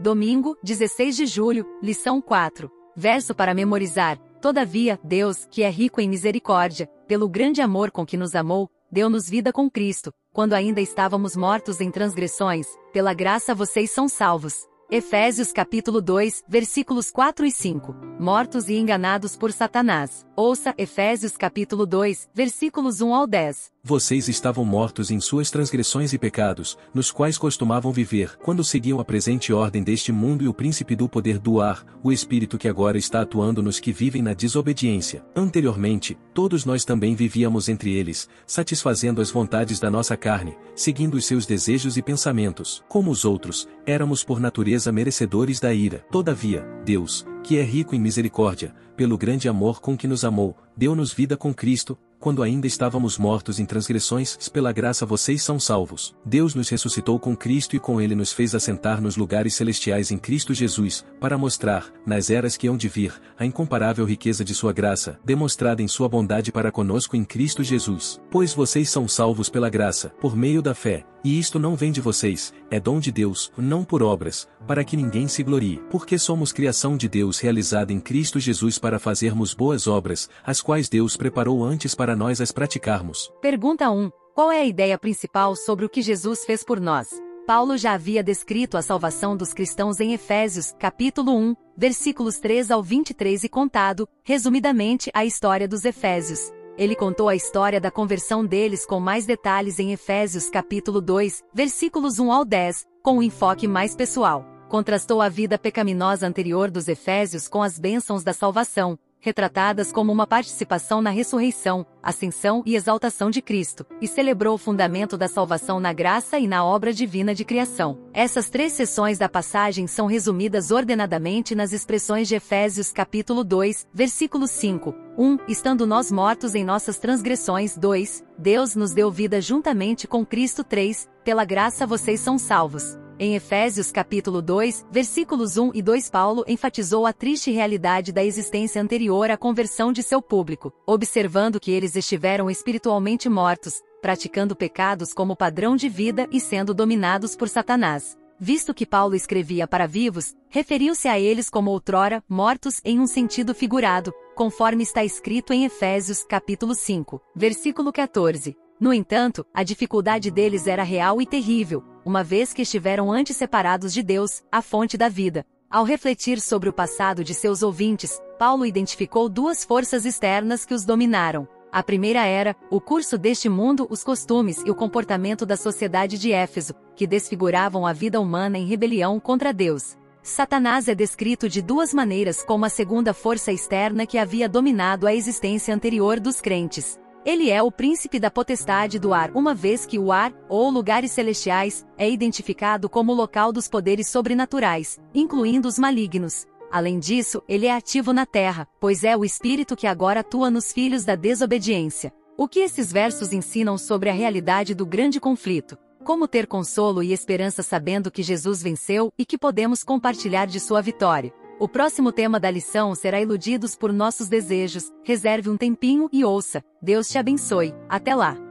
Domingo, 16 de julho, lição 4. Verso para memorizar. Todavia, Deus, que é rico em misericórdia, pelo grande amor com que nos amou, deu-nos vida com Cristo, quando ainda estávamos mortos em transgressões, pela graça vocês são salvos. Efésios capítulo 2, versículos 4 e 5. Mortos e enganados por Satanás. Ouça Efésios capítulo 2, versículos 1 ao 10. Vocês estavam mortos em suas transgressões e pecados, nos quais costumavam viver, quando seguiam a presente ordem deste mundo e o príncipe do poder do ar, o espírito que agora está atuando nos que vivem na desobediência. Anteriormente, todos nós também vivíamos entre eles, satisfazendo as vontades da nossa carne, seguindo os seus desejos e pensamentos. Como os outros, éramos por natureza merecedores da ira. Todavia, Deus, que é rico em misericórdia, pelo grande amor com que nos amou, deu-nos vida com Cristo, quando ainda estávamos mortos em transgressões, pela graça vocês são salvos. Deus nos ressuscitou com Cristo e com ele nos fez assentar nos lugares celestiais em Cristo Jesus, para mostrar, nas eras que hão de vir, a incomparável riqueza de sua graça, demonstrada em sua bondade para conosco em Cristo Jesus. Pois vocês são salvos pela graça, por meio da fé, e isto não vem de vocês, é dom de Deus, não por obras, para que ninguém se glorie. Porque somos criação de Deus realizada em Cristo Jesus para fazermos boas obras, as quais Deus preparou antes para nós as praticarmos. Pergunta 1. Qual é a ideia principal sobre o que Jesus fez por nós? Paulo já havia descrito a salvação dos cristãos em Efésios, capítulo 1, versículos 3 ao 23 e contado, resumidamente, a história dos Efésios. Ele contou a história da conversão deles com mais detalhes em Efésios capítulo 2, versículos 1 ao 10, com um enfoque mais pessoal. Contrastou a vida pecaminosa anterior dos Efésios com as bênçãos da salvação, retratadas como uma participação na ressurreição, ascensão e exaltação de Cristo, e celebrou o fundamento da salvação na graça e na obra divina de criação. Essas três sessões da passagem são resumidas ordenadamente nas expressões de Efésios capítulo 2, versículo 5. 1. Estando nós mortos em nossas transgressões. 2. Deus nos deu vida juntamente com Cristo. 3. Pela graça vocês são salvos. Em Efésios capítulo 2, versículos 1 e 2 Paulo enfatizou a triste realidade da existência anterior à conversão de seu público, observando que eles estiveram espiritualmente mortos, praticando pecados como padrão de vida e sendo dominados por Satanás. Visto que Paulo escrevia para vivos, referiu-se a eles como outrora mortos em um sentido figurado, conforme está escrito em Efésios capítulo 5, versículo 14. No entanto, a dificuldade deles era real e terrível, uma vez que estiveram antes separados de Deus, a fonte da vida. Ao refletir sobre o passado de seus ouvintes, Paulo identificou duas forças externas que os dominaram. A primeira era o curso deste mundo, os costumes e o comportamento da sociedade de Éfeso, que desfiguravam a vida humana em rebelião contra Deus. Satanás é descrito de duas maneiras como a segunda força externa que havia dominado a existência anterior dos crentes. Ele é o príncipe da potestade do ar, uma vez que o ar, ou lugares celestiais, é identificado como local dos poderes sobrenaturais, incluindo os malignos. Além disso, ele é ativo na terra, pois é o espírito que agora atua nos filhos da desobediência. O que esses versos ensinam sobre a realidade do grande conflito? Como ter consolo e esperança sabendo que Jesus venceu e que podemos compartilhar de sua vitória? O próximo tema da lição será Iludidos por Nossos Desejos. Reserve um tempinho e ouça. Deus te abençoe. Até lá!